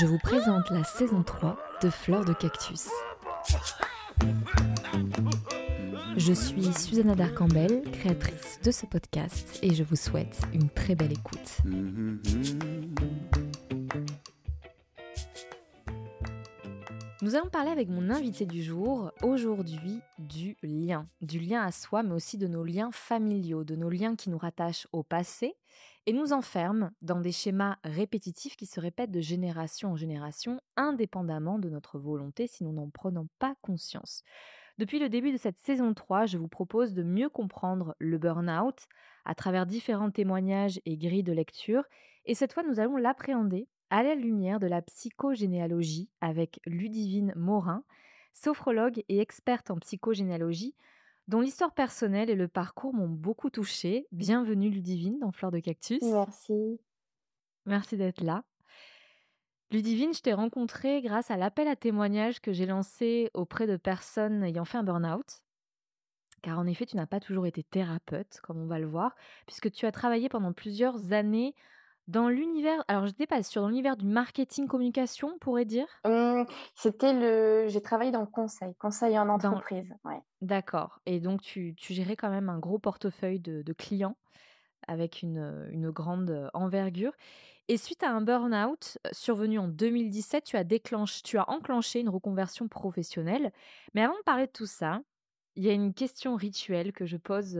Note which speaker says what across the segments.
Speaker 1: Je vous présente la saison 3 de Fleur de Cactus. Je suis Susanna Darcambel, créatrice de ce podcast, et je vous souhaite une très belle écoute. Nous allons parler avec mon invité du jour aujourd'hui du lien, du lien à soi, mais aussi de nos liens familiaux, de nos liens qui nous rattachent au passé et nous enferment dans des schémas répétitifs qui se répètent de génération en génération, indépendamment de notre volonté si nous n'en prenons pas conscience. Depuis le début de cette saison 3, je vous propose de mieux comprendre le burn-out à travers différents témoignages et grilles de lecture, et cette fois nous allons l'appréhender à la lumière de la psychogénéalogie avec Ludivine Morin, sophrologue et experte en psychogénéalogie, dont l'histoire personnelle et le parcours m'ont beaucoup touchée. Bienvenue Ludivine dans Fleur de Cactus.
Speaker 2: Merci.
Speaker 1: Merci d'être là. Ludivine, je t'ai rencontrée grâce à l'appel à témoignage que j'ai lancé auprès de personnes ayant fait un burn-out. Car en effet, tu n'as pas toujours été thérapeute, comme on va le voir, puisque tu as travaillé pendant plusieurs années dans l'univers, alors je pas sur l'univers du marketing communication, on pourrait dire?
Speaker 2: Mmh, c'était le j'ai travaillé dans le conseil, conseil en entreprise, ouais.
Speaker 1: D'accord et donc tu tu gérais quand même un gros portefeuille de de clients avec une, une grande, envergure et suite à un burn-out, survenu en 2017, tu as tu as enclenché une reconversion professionnelle. Mais avant de parler de tout ça, il y a une question rituelle que je pose,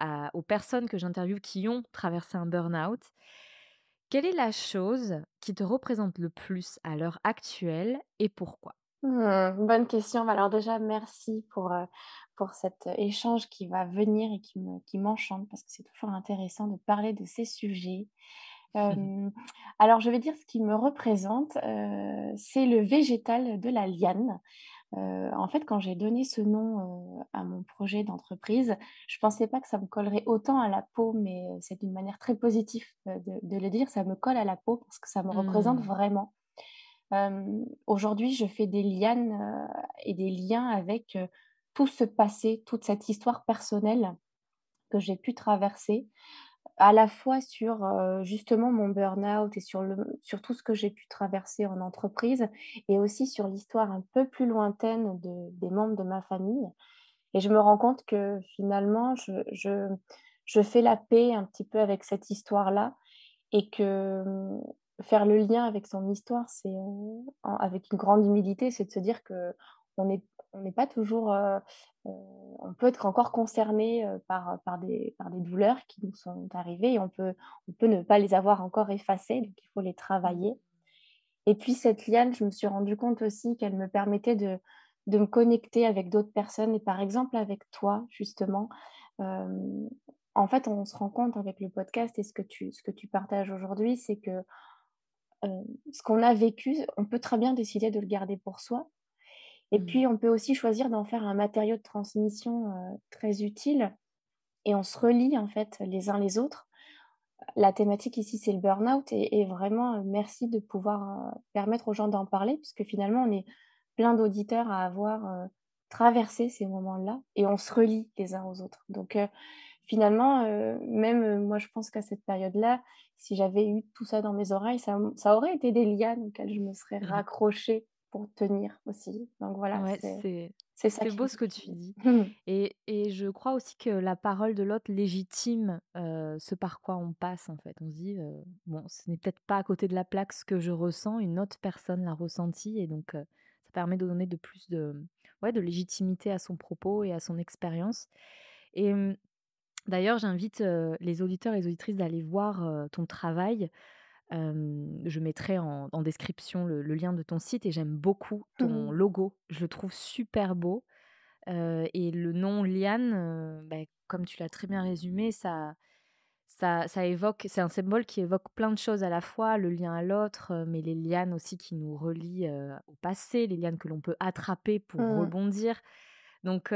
Speaker 1: à aux personnes que j'interviewe qui ont traversé un burn-out. Quelle est la chose qui te représente le plus à l'heure actuelle et pourquoi?
Speaker 2: Mmh, bonne question. Bah, alors déjà, merci pour, pour cet échange qui va venir et qui me qui m'enchante parce que c'est toujours intéressant de parler de ces sujets. alors je vais dire ce qui me représente, c'est le végétal de la liane. Euh, en fait, quand j'ai donné ce nom, à mon projet d'entreprise, je ne pensais pas que ça me collerait autant à la peau, mais c'est d'une manière très positive, de le dire. Ça me colle à la peau parce que ça me représente
Speaker 1: Mmh.
Speaker 2: vraiment. aujourd'hui, je fais des lianes, et des liens avec, tout ce passé, toute cette histoire personnelle que j'ai pu traverser à la fois sur, justement mon burn-out et sur le sur tout ce que j'ai pu traverser en entreprise et aussi sur l'histoire un peu plus lointaine de des membres de ma famille. Et je me rends compte que finalement je je je fais la paix un petit peu avec cette histoire-là et que, mmh, faire le lien avec son histoire, c'est, avec une grande humilité, c'est de se dire n'est on n'est pas toujours, heu heu, on peut être encore concerné, heu, par, par des par des douleurs qui nous sont arrivées et on peut on peut ne pas les avoir encore effacées, donc il faut les travailler. Et puis cette liane, je me suis rendu compte aussi qu'elle me permettait de de me connecter avec d'autres personnes. Et par exemple avec toi justement. En fait, on se rend compte avec le podcast et ce que tu ce que tu partages aujourd'hui, c'est que, ce qu'on a vécu, on peut très bien décider de le garder pour soi et
Speaker 1: Mmh.
Speaker 2: puis, on peut aussi choisir d'en faire un matériau de transmission, heu, très utile et on se relie, en fait, les uns les autres. La thématique ici, c'est le burn-out et et vraiment, heu, merci de pouvoir, heu, permettre aux gens d'en parler puisque finalement, on est plein d'auditeurs à avoir, traversé ces moments-là et on se relie les uns aux autres. Donc, finalement, même, moi, je pense qu'à cette période-là, si j'avais eu tout ça dans mes oreilles, ça ça aurait été des lianes auxquelles je me serais raccrochée pour tenir aussi. Donc voilà,
Speaker 1: Ouais,
Speaker 2: c'est
Speaker 1: c'est beau ce que tu dis et et je crois aussi que la parole de l'autre légitime, heu, ce par quoi on passe, en fait. On se dit, heu: «Bon, ce n'est peut-être pas à côté de la plaque ce que je ressens, une autre personne l'a ressenti» et donc heu, ça permet de donner de plus de ouais, de légitimité à son propos et à son expérience et d'ailleurs, j'invite, les auditeurs et les auditrices d'aller voir, ton travail. Je mettrai en en description le le lien de ton site et j'aime beaucoup ton
Speaker 2: Mmh.
Speaker 1: logo. Je le trouve super beau, et le nom Liane, bah, comme tu l'as très bien résumé, ça ça, ça évoque, c'est un symbole qui évoque plein de choses à la fois, le lien à l'autre, mais les lianes aussi qui nous relient au passé, les lianes que l'on peut attraper pour
Speaker 2: Mmh.
Speaker 1: rebondir. Donc,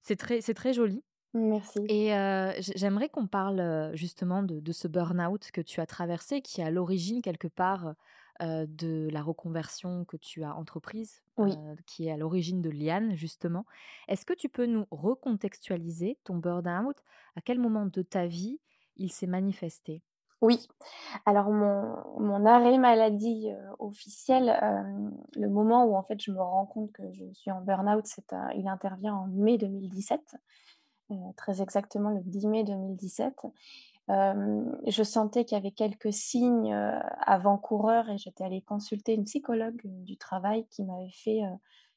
Speaker 1: c'est très, c'est très joli.
Speaker 2: Merci.
Speaker 1: Et euh, j'aimerais qu'on parle justement de, de ce burn-out que tu as traversé, qui est à l'origine quelque part euh, de la reconversion que tu as entreprise,
Speaker 2: Oui.
Speaker 1: euh, qui est à l'origine de Liane, justement. Est-ce que tu peux nous recontextualiser ton burn-out? À quel moment de ta vie il s'est manifesté?
Speaker 2: Oui. Alors mon, mon arrêt maladie euh, officiel, euh, le moment où en fait je me rends compte que je suis en burn-out, c'est, euh, il intervient en mai 2017, euh, très exactement le 10 mai 2017. Euh, je sentais qu'il y avait quelques signes euh, avant-coureurs et j'étais allée consulter une psychologue euh, du travail qui m'avait fait euh,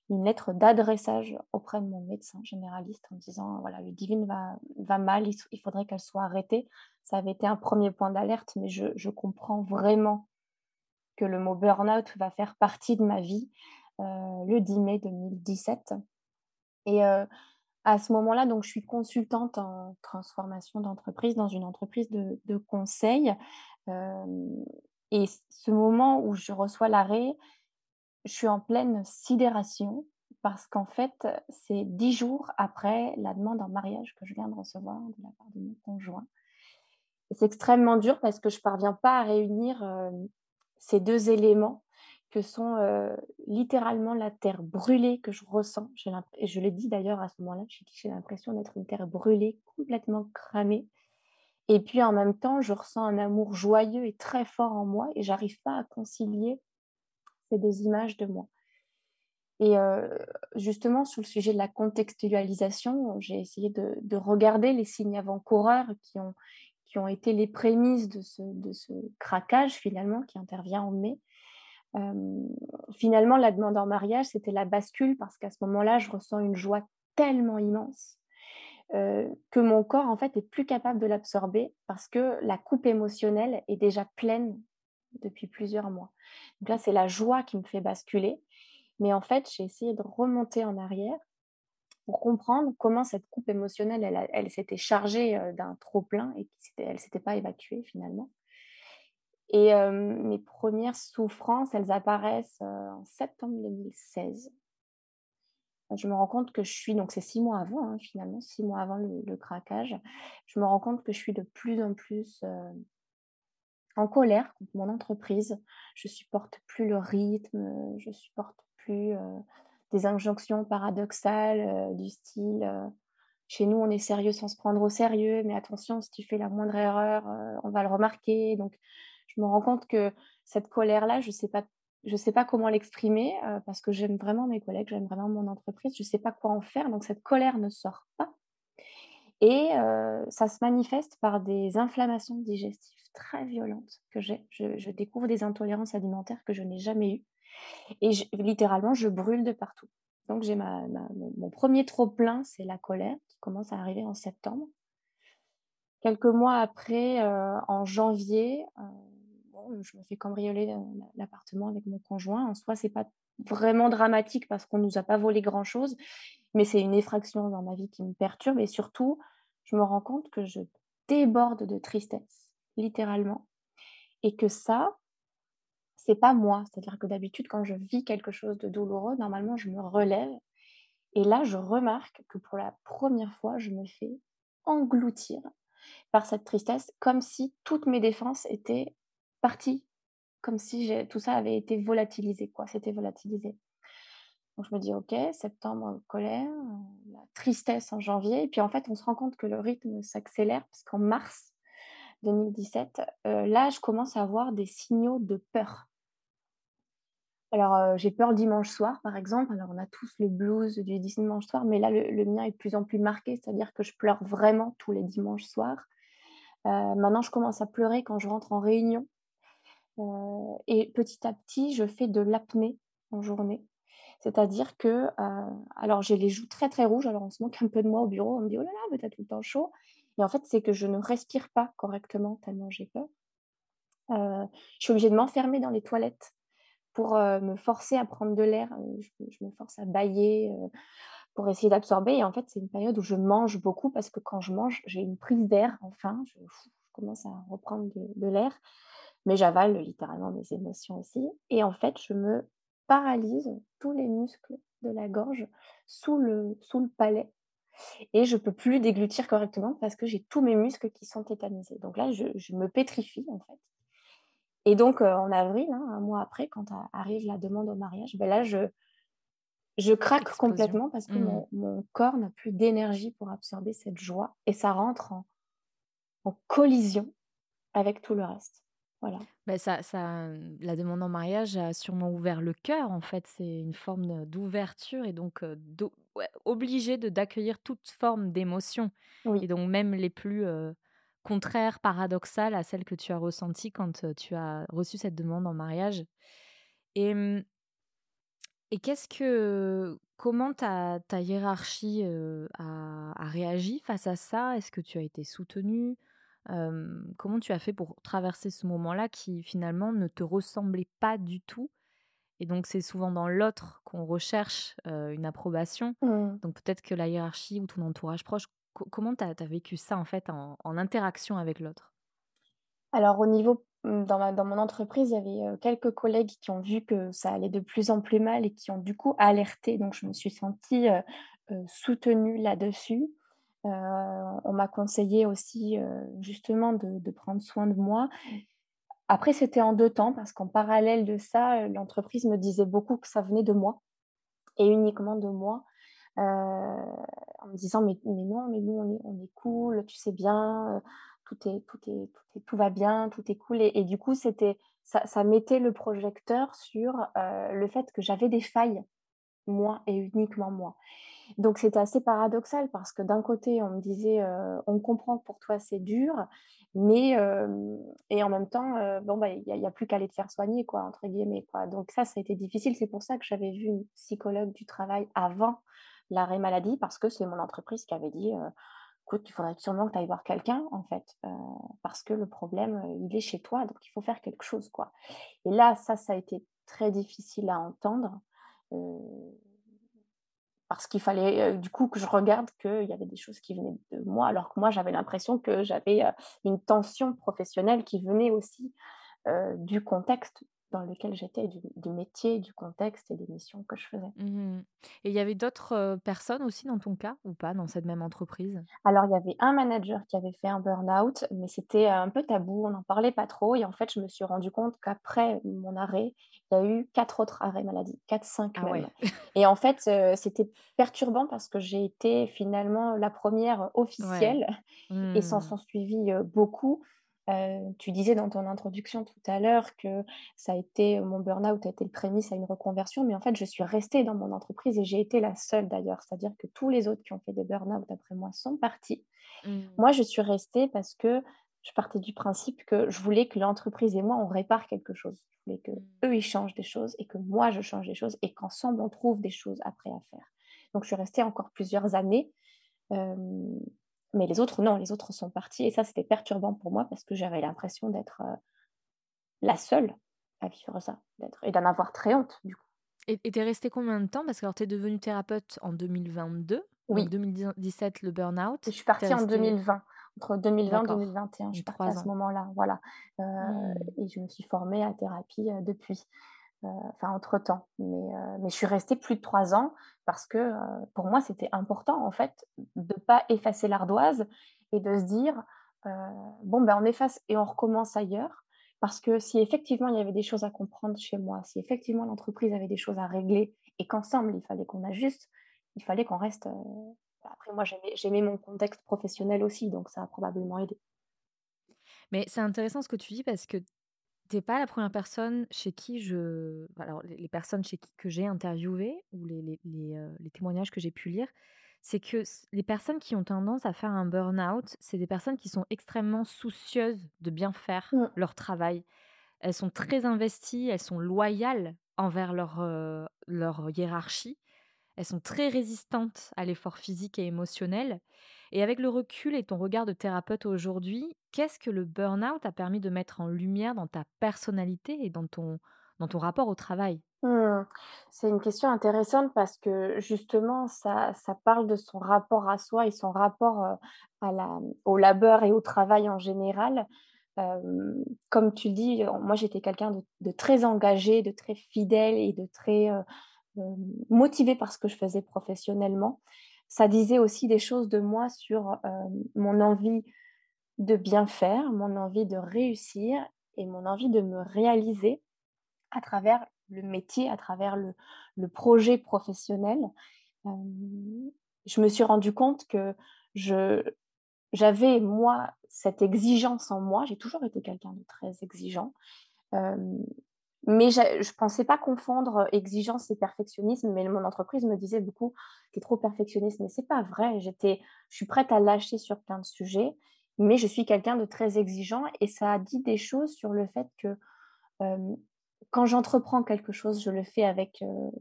Speaker 2: une lettre d'adressage auprès de mon médecin généraliste en disant voilà, le divine va, va mal, il, faudrait qu'elle soit arrêtée. Ça avait été un premier point d'alerte, mais je, je comprends vraiment que le mot burn-out va faire partie de ma vie euh, le 10 mai 2017. Et euh, à ce moment-là, donc, je suis consultante en transformation d'entreprise dans une entreprise de, conseil. Et ce moment où je reçois l'arrêt, je suis en pleine sidération parce qu'en fait, c'est dix jours après la demande en mariage que je viens de recevoir de la part de mon conjoint. C'est extrêmement dur parce que je ne parviens pas à réunir ces deux éléments que sont littéralement la terre brûlée que je ressens. Je l'ai dit d'ailleurs à ce moment-là, j'ai l'impression d'être une terre brûlée, complètement cramée. Et puis en même temps, je ressens un amour joyeux et très fort en moi et j'arrive pas à concilier ces deux images de moi. Et justement, sur le sujet de la contextualisation, j'ai essayé de, de regarder les signes avant-coureurs qui ont, été les prémices de ce, de ce craquage finalement qui intervient en mai. Finalement, la demande en mariage, c'était la bascule parce qu'à ce moment-là, je ressens une joie tellement immense que mon corps, en fait, est plus capable de l'absorber parce que la coupe émotionnelle est déjà pleine depuis plusieurs mois. Donc là, c'est la joie qui me fait basculer. Mais en fait, j'ai essayé de remonter en arrière pour comprendre comment cette coupe émotionnelle, elle, elle s'était chargée d'un trop-plein et qu'elle ne s'était pas évacuée finalement. Et euh, mes premières souffrances, elles apparaissent euh, en septembre 2016. Je me rends compte que je suis, donc c'est six mois avant hein, finalement, six mois avant le, craquage, je me rends compte que je suis de plus en plus euh, en colère contre mon entreprise. Je supporte plus le rythme, je supporte plus des injonctions paradoxales du style chez nous on est sérieux sans se prendre au sérieux, mais attention si tu fais la moindre erreur, on va le remarquer. Donc je me rends compte que cette colère-là, je sais pas, je sais pas comment l'exprimer euh, parce que j'aime vraiment mes collègues, j'aime vraiment mon entreprise, je sais pas quoi en faire. Donc cette colère ne sort pas. Et euh, ça se manifeste par des inflammations digestives très violentes que j'ai. Je, découvre des intolérances alimentaires que je n'ai jamais eues. Et littéralement, je brûle de partout. Donc, j'ai mon, premier trop-plein, c'est la colère qui commence à arriver en septembre. Quelques mois après, euh, en janvier, bon, je me fais cambrioler euh, l'appartement avec mon conjoint. En soi, c'est pas vraiment dramatique parce qu'on nous a pas volé grand-chose, mais c'est une effraction dans ma vie qui me perturbe. Et surtout, je me rends compte que je déborde de tristesse, littéralement, et que ça, c'est pas moi. C'est-à-dire que d'habitude, quand je vis quelque chose de douloureux, normalement, je me relève. Et là, je remarque que pour la première fois, je me fais engloutir par cette tristesse, comme si toutes mes défenses étaient parties, comme si tout ça avait été volatilisé, quoi. C'était volatilisé. Donc je me dis, ok, septembre, colère, la tristesse en janvier. Et puis en fait, on se rend compte que le rythme s'accélère, parce qu'en mars 2017, euh, là, je commence à avoir des signaux de peur. Alors, euh, j'ai peur le dimanche soir, par exemple. Alors, on a tous le blues du dimanche soir, mais là, le, le mien est de plus en plus marqué, c'est-à-dire que je pleure vraiment tous les dimanches soirs. Euh, maintenant, je commence à pleurer quand je rentre en réunion. Euh, et petit à petit, je fais de l'apnée en journée. C'est-à-dire que, euh, alors j'ai les joues très très rouges, alors on se moque un peu de moi au bureau, on me dit oh là là, mais t'as tout le temps chaud. Et en fait, c'est que je ne respire pas correctement tellement j'ai peur. Euh, je suis obligée de m'enfermer dans les toilettes pour me forcer à prendre de l'air. Je, me force à bailler pour essayer d'absorber. Et en fait, c'est une période où je mange beaucoup parce que quand je mange, j'ai une prise d'air. Enfin, je, commence à reprendre de, l'air, mais j'avale littéralement mes émotions aussi. Et en fait, je me paralyse tous les muscles de la gorge sous le, sous le palais. Et je peux plus déglutir correctement parce que j'ai tous mes muscles qui sont tétanisés. Donc là, je, me pétrifie en fait. Et donc en avril, hein, un mois après, quand arrive la demande au mariage, ben là, je, je craque complètement parce que mmh. mon, corps n'a plus d'énergie pour absorber cette joie et ça rentre en, collision avec tout le reste. Voilà.
Speaker 1: Ben ça, ça, la demande en mariage a sûrement ouvert le cœur, en fait. C'est une forme d'ouverture et donc obligé de d'accueillir toute forme d'émotion. Et donc même les plus contraires, paradoxales à celles que tu as ressenties quand tu as reçu cette demande en mariage. Et mmh, et qu'est-ce que comment ta, ta hiérarchie a, réagi face à ça? Est-ce que tu as été soutenue? Comment tu as fait pour traverser ce moment-là qui finalement ne te ressemblait pas du tout? Et donc c'est souvent dans l'autre qu'on recherche une approbation. Mmh. Donc peut-être que la hiérarchie ou ton entourage proche, comment tu as, vécu ça en fait en, en interaction avec l'autre?
Speaker 2: Alors au niveau Mmh, dans, mon entreprise, il y avait quelques collègues qui ont vu que ça allait de plus en plus mal et qui ont du coup alerté. Donc, je me suis sentie soutenue là-dessus. On m'a conseillé aussi justement de, prendre soin de moi. Après, c'était en deux temps parce qu'en parallèle de ça, l'entreprise me disait beaucoup que ça venait de moi et uniquement de moi. en me disant mais, non, mais nous on est, cool, tu sais bien, tout est, tout est, tout, va bien, tout est cool. Et, du coup, c'était, ça, mettait le projecteur sur euh, le fait que j'avais des failles, moi et uniquement moi. Donc c'était assez paradoxal parce que d'un côté, on me disait, euh, on comprend que pour toi c'est dur, mais euh, et en même temps, bon bah il n'y a, plus qu'à aller te faire soigner quoi entre guillemets quoi. Donc ça, ça a été difficile. C'est pour ça que j'avais vu une psychologue du travail avant l'arrêt maladie parce que c'est mon entreprise qui avait dit écoute, il faudrait sûrement que tu ailles voir quelqu'un, en fait, euh, parce que le problème, euh, il est chez toi, donc il faut faire quelque chose, quoi. Et là, ça, ça a été très difficile à entendre, euh, parce qu'il fallait, du coup, que je regarde qu'il y avait des choses qui venaient de moi, alors que moi, j'avais l'impression que j'avais une tension professionnelle qui venait aussi du contexte dans lequel j'étais, du, métier, du contexte et des missions que je faisais.
Speaker 1: Mmh et il y avait d'autres personnes aussi dans ton cas ou pas dans cette même entreprise?
Speaker 2: Alors il y avait un manager qui avait fait un burn-out, mais c'était un peu tabou, on n'en parlait pas trop. Et en fait, je me suis rendu compte qu'après mon arrêt, il y a eu quatre autres arrêts maladie, quatre, cinq ah même. Et en fait, c'était perturbant parce que j'ai été finalement la première officielle et s'en mmh. sont suivis beaucoup tu disais dans ton introduction tout à l'heure que ça a été mon burn-out a été le prémisse à une reconversion, mais en fait, je suis restée dans mon entreprise et j'ai été la seule d'ailleurs. C'est-à-dire que tous les autres qui ont fait des burn-out après moi sont partis. Mmh. Moi, je suis restée parce que je partais du principe que je voulais que l'entreprise et moi, on répare quelque chose. Je voulais que mmh. eux, ils changent des choses et que moi, je change des choses et qu'ensemble, on trouve des choses après à faire. Donc, je suis restée encore plusieurs années. Mais les autres, non, les autres sont partis. Et ça, c'était perturbant pour moi parce que j'avais l'impression d'être euh, la seule à vivre ça et d'en avoir très honte, du coup.
Speaker 1: Et tu es restée combien de temps? Parce que tu es devenue thérapeute en 2022. Oui. En 2017, le burn-out.
Speaker 2: Je suis partie en 2020. Entre 2020 et 2021, je suis partie à ce moment-là. Voilà. Euh, mmh. Et je me suis formée à thérapie euh, depuis. Euh, enfin entre-temps. Mais, euh, mais je suis restée plus de trois ans parce que euh, pour moi, c'était important, en fait, de pas effacer l'ardoise et de se dire, bon, ben, on efface et on recommence ailleurs. Parce que si effectivement il y avait des choses à comprendre chez moi, si effectivement l'entreprise avait des choses à régler et qu'ensemble il fallait qu'on ajuste, il fallait qu'on reste. Après, moi j'aimais mon contexte professionnel aussi, donc ça a probablement aidé.
Speaker 1: Mais c'est intéressant ce que tu dis parce que T'es pas la première personne chez qui je alors les personnes chez qui que j'ai interviewées ou les les les, témoignages que j'ai pu lire, c'est que les personnes qui ont tendance à faire un burn-out, c'est des personnes qui sont extrêmement soucieuses de bien faire mmh. leur travail. Elles sont très investies, elles sont loyales envers leur, leur hiérarchie. Elles sont très résistantes à l'effort physique et émotionnel et avec le recul et ton regard de thérapeute aujourd'hui, qu'est-ce que le burn-out a permis de mettre en lumière dans ta personnalité et dans ton, dans ton rapport au travail?
Speaker 2: Mmh. C'est une question intéressante parce que justement, ça, ça parle de son rapport à soi et son rapport euh, à la, au labeur et au travail en général. Comme tu dis, moi j'étais quelqu'un de, de très engagé, de très fidèle et de très euh, euh, motivé par ce que je faisais professionnellement. Ça disait aussi des choses de moi sur euh, mon envie de bien faire, mon envie de réussir et mon envie de me réaliser à travers le métier, à travers le, projet professionnel. Euh, je me suis rendu compte que j'avais, moi, cette exigence en moi. J'ai toujours été quelqu'un de très exigeant. Mais je ne pensais pas confondre exigence et perfectionnisme. Mais mon entreprise me disait beaucoup, tu es trop perfectionniste. Mais c'est pas vrai. J'étais, je suis prête à lâcher sur plein de sujets. Mais je suis quelqu'un de très exigeant. Et ça a dit des choses sur le fait que euh, quand j'entreprends quelque chose, je le fais avec euh,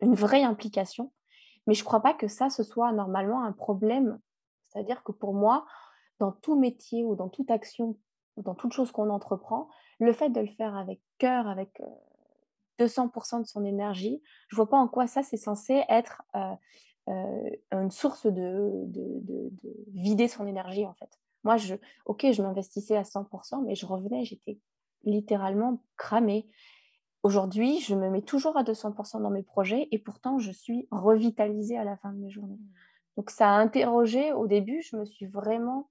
Speaker 2: une vraie implication. Mais je ne crois pas que ça, ce soit normalement un problème. C'est-à-dire que pour moi, dans tout métier ou dans toute action ou dans toute chose qu'on entreprend, le fait de le faire avec cœur, avec euh, 200% de son énergie, je ne vois pas en quoi ça, c'est censé être euh, euh, une source de, de, de, de, vider son énergie, en fait. Moi, je, ok, je m'investissais à 100%, mais je revenais, j'étais littéralement cramée. Aujourd'hui, je me mets toujours à 200% dans mes projets et pourtant, je suis revitalisée à la fin de mes journées. Mmh. Donc, ça a interrogé. Au début, je me suis vraiment.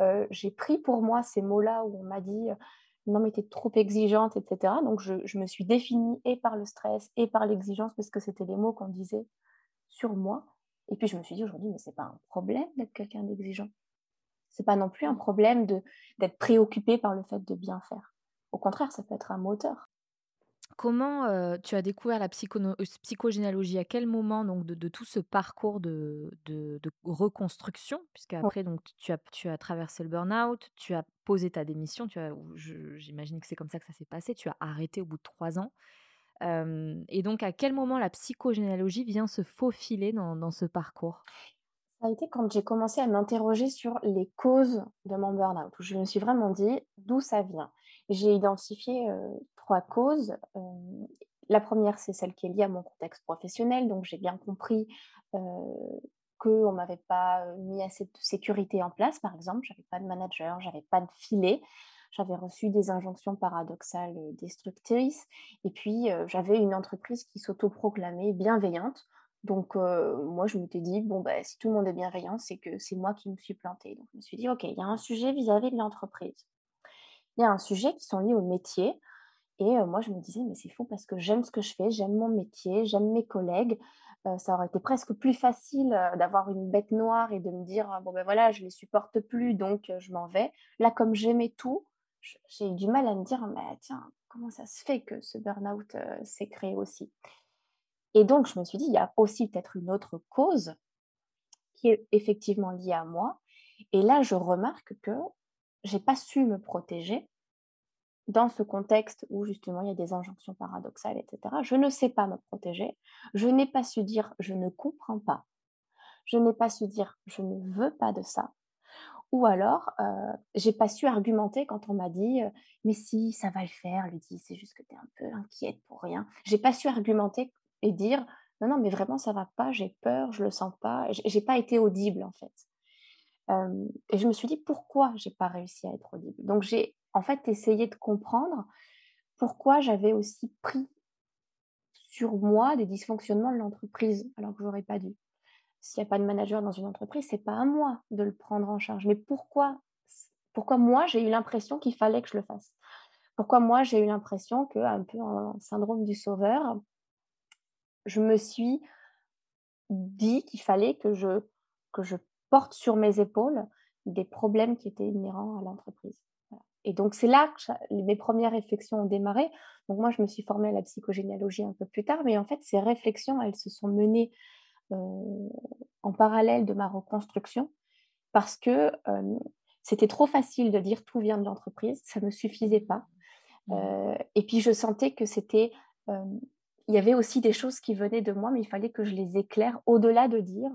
Speaker 2: Euh, j'ai pris pour moi ces mots-là où on m'a dit non, mais tu es trop exigeante, etc. Donc, je, je, me suis définie et par le stress et par l'exigence parce que c'était les mots qu'on disait sur moi. Et puis, je me suis dit aujourd'hui, mais c'est pas un problème d'être quelqu'un d'exigeant. C'est pas non plus un problème d'être préoccupé par le fait de bien faire. Au contraire, ça peut être un moteur.
Speaker 1: Comment euh, tu as découvert la psychono- euh, psychogénéalogie? À quel moment donc de, de tout ce parcours de, de, de reconstruction? Puisque après donc tu as, tu as traversé le burn-out, tu as posé ta démission, tu as, j'imagine que c'est comme ça que ça s'est passé. Tu as arrêté au bout de trois ans. Euh, et donc à quel moment la psychogénéalogie vient se faufiler dans, dans ce parcours?
Speaker 2: Ça a été quand j'ai commencé à m'interroger sur les causes de mon burn-out, où je me suis vraiment dit d'où ça vient? J'ai identifié trois causes. La première, c'est celle qui est liée à mon contexte professionnel. Donc, j'ai bien compris euh, qu'on ne m'avait pas mis assez de sécurité en place, par exemple. Je n'avais pas de manager, j'avais pas de filet. J'avais reçu des injonctions paradoxales destructrices. Et puis, j'avais une entreprise qui s'autoproclamait bienveillante. Donc, moi, je m'étais dit, bon, bah, si tout le monde est bienveillant, c'est que c'est moi qui me suis plantée. Donc, je me suis dit, OK, il y a un sujet vis-à-vis -vis de l'entreprise. Il y a un sujet qui sont liés au métier. Et euh, moi, je me disais, mais c'est fou parce que j'aime ce que je fais, j'aime mon métier, j'aime mes collègues. Euh, ça aurait été presque plus facile euh, d'avoir une bête noire et de me dire, bon ben voilà, je les supporte plus, donc je m'en vais. Là, comme j'aimais tout, j'ai eu du mal à me dire, mais tiens, comment ça se fait que ce burn-out s'est créé aussi? Et donc, je me suis dit, il y a aussi peut-être une autre cause qui est effectivement liée à moi. Et là, je remarque que j'ai pas su me protéger dans ce contexte où justement il y a des injonctions paradoxales, etc. Je ne sais pas me protéger. Je n'ai pas su dire je ne comprends pas. Je n'ai pas su dire je ne veux pas de ça. Ou alors, euh, j'ai pas su argumenter quand on m'a dit euh, mais si ça va le faire, Lucie, c'est juste que tu es un peu inquiète pour rien. J'ai pas su argumenter et dire non non mais vraiment ça va pas, j'ai peur, je le sens pas. J'ai pas été audible en fait. Et je me suis dit pourquoi j'ai pas réussi à être audible? Donc j'ai en fait essayé de comprendre pourquoi j'avais aussi pris sur moi des dysfonctionnements de l'entreprise alors que j'aurais pas dû. S'il n'y a pas de manager dans une entreprise, c'est pas à moi de le prendre en charge. Mais pourquoi pourquoi moi j'ai eu l'impression qu'il fallait que je le fasse? Pourquoi moi j'ai eu l'impression que un peu en syndrome du sauveur, je me suis dit qu'il fallait que je que je porte sur mes épaules des problèmes qui étaient inhérents à l'entreprise. Et donc, c'est là que mes premières réflexions ont démarré. Donc, moi, je me suis formée à la psychogénéalogie un peu plus tard, mais en fait, ces réflexions, elles se sont menées euh, en parallèle de ma reconstruction parce que euh, c'était trop facile de dire tout vient de l'entreprise, ça ne me suffisait pas. Mmh. Euh, et puis, je sentais que c'était. il y avait aussi des choses qui venaient de moi, mais il fallait que je les éclaire au-delà de dire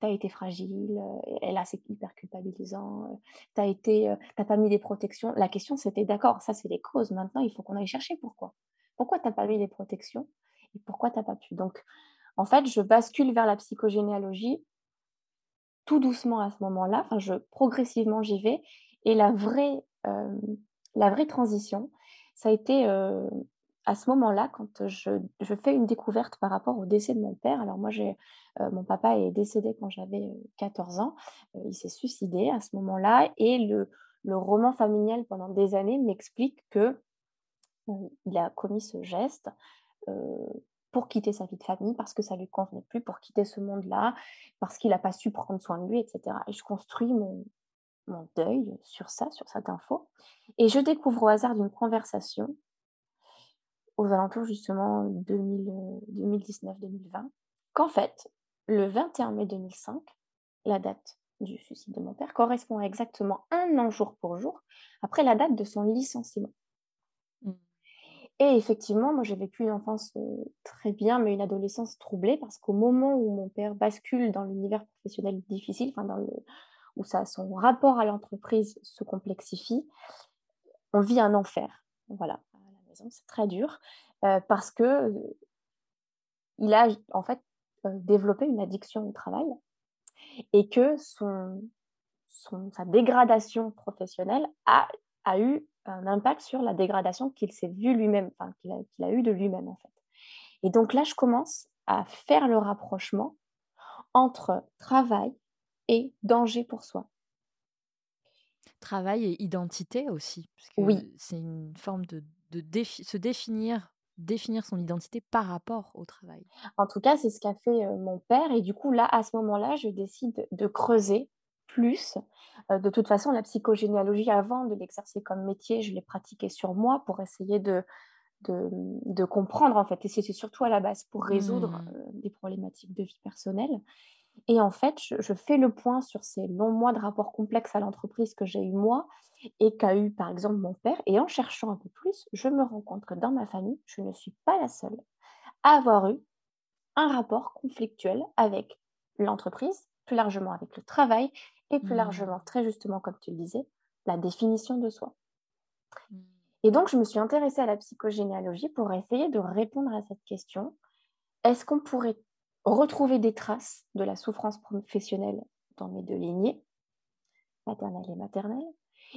Speaker 2: tu as été fragile, et là c'est hyper culpabilisant, tu été, t'as pas mis des protections. La question c'était d'accord, ça c'est les causes, maintenant il faut qu'on aille chercher pourquoi. pourquoi tu n'as pas mis les protections et pourquoi tu n'as pas pu? Donc, en fait, je bascule vers la psychogénéalogie tout doucement à ce moment-là. Enfin, je progressivement j'y vais. Et la vraie, euh, transition, ça a été euh, à ce moment-là, quand je, fais une découverte par rapport au décès de mon père. Alors moi, mon papa est décédé quand j'avais 14 ans. il s'est suicidé à ce moment-là. Et le, le roman familial pendant des années m'explique que il a commis ce geste pour quitter sa vie de famille, parce que ça lui convenait plus, pour quitter ce monde-là, parce qu'il n'a pas su prendre soin de lui, etc. Et je construis mon, mon deuil sur ça, sur cette info. Et je découvre au hasard d'une conversation, aux alentours justement 2019-2020, qu'en fait, le 21 mai 2005, la date du suicide de mon père correspond à exactement un an jour pour jour après la date de son licenciement. Et effectivement, moi j'ai vécu une enfance très bien, mais une adolescence troublée parce qu'au moment où mon père bascule dans l'univers professionnel difficile, enfin dans le, où ça, son rapport à l'entreprise se complexifie, on vit un enfer. Voilà, maison, c'est très dur parce que il a en fait développé une addiction au travail et que son, son sa dégradation professionnelle a, a eu un impact sur la dégradation qu'il s'est vu lui-même, enfin, qu'il a, a, eu de lui-même en fait. Et donc là, je commence à faire le rapprochement entre travail et danger pour soi.
Speaker 1: Travail et identité aussi, parce que
Speaker 2: oui.
Speaker 1: c'est une forme de, de se définir définir son identité par rapport au travail?
Speaker 2: En tout cas, c'est ce qu'a fait mon père. Et du coup, là, à ce moment-là, je décide de creuser plus. de toute façon, la psychogénéalogie, avant de l'exercer comme métier, je l'ai pratiquée sur moi pour essayer de, de, comprendre, en fait. Et c'était surtout à la base pour résoudre mmh. des problématiques de vie personnelle. Et en fait, je, fais le point sur ces longs mois de rapports complexes à l'entreprise que j'ai eu moi et qu'a eu par exemple mon père. Et en cherchant un peu plus, je me rends compte que dans ma famille, je ne suis pas la seule à avoir eu un rapport conflictuel avec l'entreprise, plus largement avec le travail et plus mmh. largement, très justement, comme tu le disais, la définition de soi. Mmh. Et donc, je me suis intéressée à la psychogénéalogie pour essayer de répondre à cette question. Est-ce qu'on pourrait retrouver des traces de la souffrance professionnelle dans mes deux lignées, maternelle et maternelle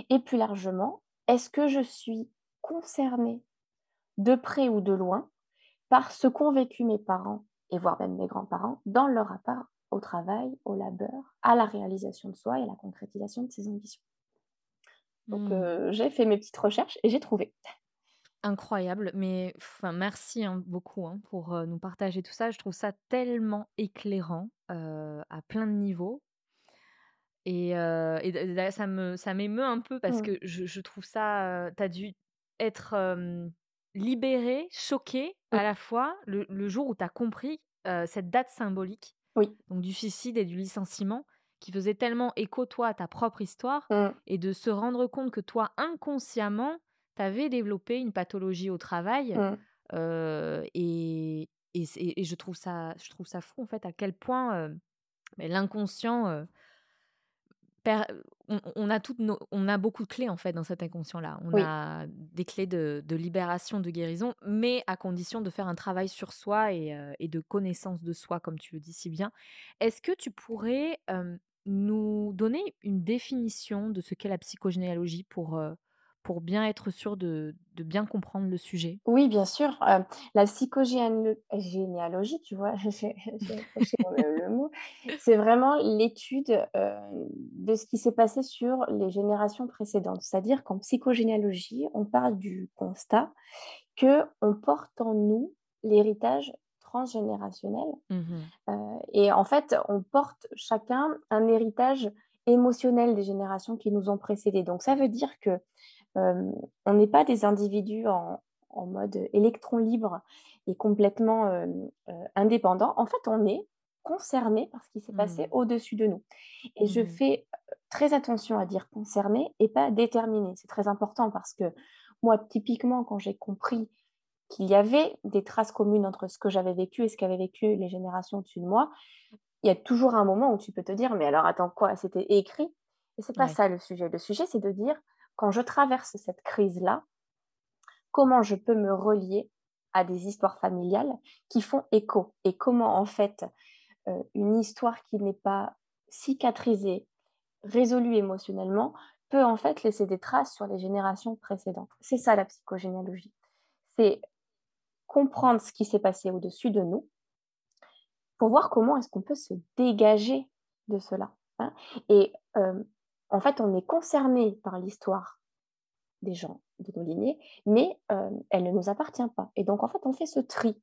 Speaker 2: Et plus largement, est-ce que je suis concernée de près ou de loin par ce qu'ont vécu mes parents et voire même mes grands-parents dans leur rapport au travail, au labeur, à la réalisation de soi et à la concrétisation de ses ambitions? Donc mmh. euh, j'ai fait mes petites recherches et j'ai trouvé.
Speaker 1: Incroyable, mais enfin, merci hein, beaucoup hein, pour nous partager tout ça. Je trouve ça tellement éclairant à plein de niveaux. Et, et ça me ça m'émeut un peu parce mmh. que je, je trouve ça. tu as dû être libéré, choqué à mmh. la fois le, le jour où tu as compris cette date symbolique
Speaker 2: Oui.
Speaker 1: donc du suicide et du licenciement qui faisait tellement écho toi à ta propre histoire
Speaker 2: Mmh.
Speaker 1: et de se rendre compte que toi inconsciemment tu avais développé une pathologie au travail.
Speaker 2: Mmh.
Speaker 1: et, et, et, je, trouve ça, je trouve ça fou, en fait, à quel point l'inconscient. On, a toutes on a beaucoup de clés en fait dans cet inconscient-là. On a des clés de, de, libération, de guérison, mais à condition de faire un travail sur soi et, et de connaissance de soi, comme tu le dis si bien. Est-ce que tu pourrais nous donner une définition de ce qu'est la psychogénéalogie pour, pour bien être sûr de, de bien comprendre le sujet?
Speaker 2: Oui, bien sûr. Euh, la psychogénéalogie, tu vois, j'ai le, mot, c'est vraiment l'étude euh, de ce qui s'est passé sur les générations précédentes. C'est-à-dire qu'en psychogénéalogie, on parle du constat que on porte en nous l'héritage transgénérationnel. Mmh euh, et en fait, on porte chacun un héritage émotionnel des générations qui nous ont précédés. Donc ça veut dire que on n'est pas des individus en, mode électron libre et complètement indépendants. En fait, on est concerné par ce qui s'est passé mmh. au-dessus de nous. Et je mmh fais très attention à dire concerné et pas déterminé. C'est très important parce que moi, typiquement, quand j'ai compris qu'il y avait des traces communes entre ce que j'avais vécu et ce qu'avaient vécu les générations au-dessus de moi, il y a toujours un moment où tu peux te dire, mais alors attends quoi, c'était écrit? Et c'est pas ça le sujet. Le sujet, c'est de dire, quand je traverse cette crise-là, comment je peux me relier à des histoires familiales qui font écho. Et comment, en fait, euh, une histoire qui n'est pas cicatrisée, résolue émotionnellement, peut en fait laisser des traces sur les générations précédentes. C'est ça la psychogénéalogie. C'est comprendre ce qui s'est passé au-dessus de nous pour voir comment est-ce qu'on peut se dégager de cela. Hein. Et euh, en fait, on est concerné par l'histoire des gens de nos lignées, mais euh, elle ne nous appartient pas. Et donc, en fait, on fait ce tri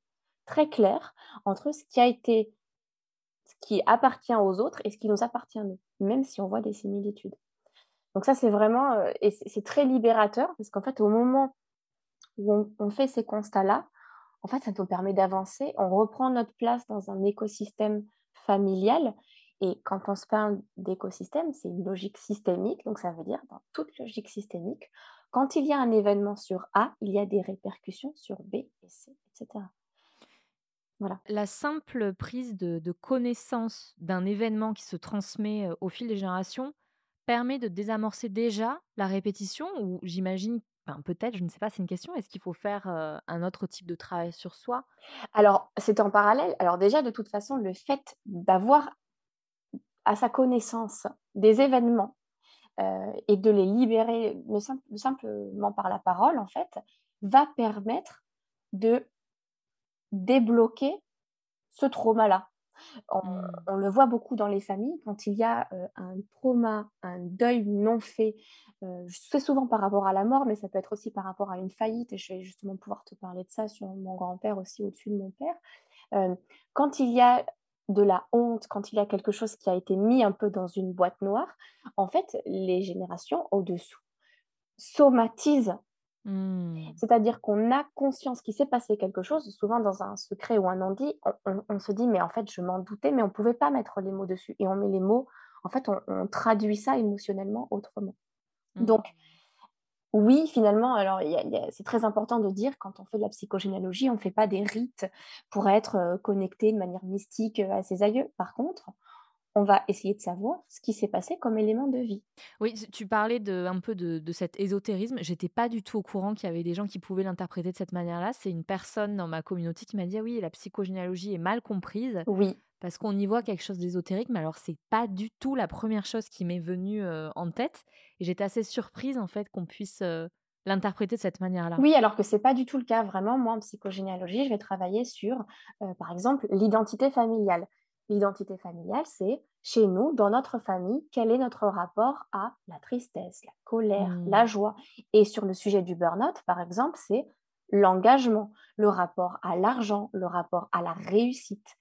Speaker 2: très clair entre ce qui a été, ce qui appartient aux autres et ce qui nous appartient nous, même si on voit des similitudes. Donc ça, c'est vraiment, euh, et c'est très libérateur, parce qu'en fait, au moment où on, fait ces constats-là, en fait, ça nous permet d'avancer, on reprend notre place dans un écosystème familial. Et quand on se parle d'écosystème, c'est une logique systémique, donc ça veut dire dans toute logique systémique, quand il y a un événement sur A, il y a des répercussions sur B et C, etc.
Speaker 1: Voilà. La simple prise de, connaissance d'un événement qui se transmet au fil des générations permet de désamorcer déjà la répétition ou j'imagine, peut-être, je ne sais pas, c'est une question, est-ce qu'il faut faire un autre type de travail sur soi?
Speaker 2: Alors, c'est en parallèle. Alors déjà, de toute façon, le fait d'avoir à sa connaissance des événements euh, et de les libérer simplement par la parole, en fait, va permettre de débloquer ce trauma-là. On, le voit beaucoup dans les familles quand il y a euh, un trauma, un deuil non fait. Euh, c'est souvent par rapport à la mort, mais ça peut être aussi par rapport à une faillite. Et je vais justement pouvoir te parler de ça sur mon grand-père aussi au-dessus de mon père. quand il y a de la honte, quand il y a quelque chose qui a été mis un peu dans une boîte noire, en fait, les générations au-dessous somatisent. Mmh. C'est-à-dire qu'on a conscience qu'il s'est passé quelque chose, souvent dans un secret ou un non-dit, on, se dit, mais en fait, je m'en doutais, mais on ne pouvait pas mettre les mots dessus. Et on met les mots, en fait, on, traduit ça émotionnellement autrement. Mmh. Donc, oui, finalement, alors c'est très important de dire quand on fait de la psychogénéalogie, on ne fait pas des rites pour être connecté de manière mystique à ses aïeux. Par contre, on va essayer de savoir ce qui s'est passé comme élément de vie.
Speaker 1: Oui, tu parlais de, un peu de, cet ésotérisme. J'étais pas du tout au courant qu'il y avait des gens qui pouvaient l'interpréter de cette manière-là. C'est une personne dans ma communauté qui m'a dit ah oui, la psychogénéalogie est mal comprise.
Speaker 2: Oui
Speaker 1: parce qu'on y voit quelque chose d'ésotérique, mais alors c'est pas du tout la première chose qui m'est venue en tête. Et j'étais assez surprise en fait qu'on puisse l'interpréter de cette manière-là.
Speaker 2: Oui, alors que c'est pas du tout le cas. Vraiment, moi en psychogénéalogie, je vais travailler sur, par exemple, l'identité familiale. L'identité familiale, c'est chez nous, dans notre famille, quel est notre rapport à la tristesse, la colère, la mmh. joie. Et sur le sujet du burn-out, par exemple, c'est l'engagement, le rapport à l'argent, le rapport à la réussite.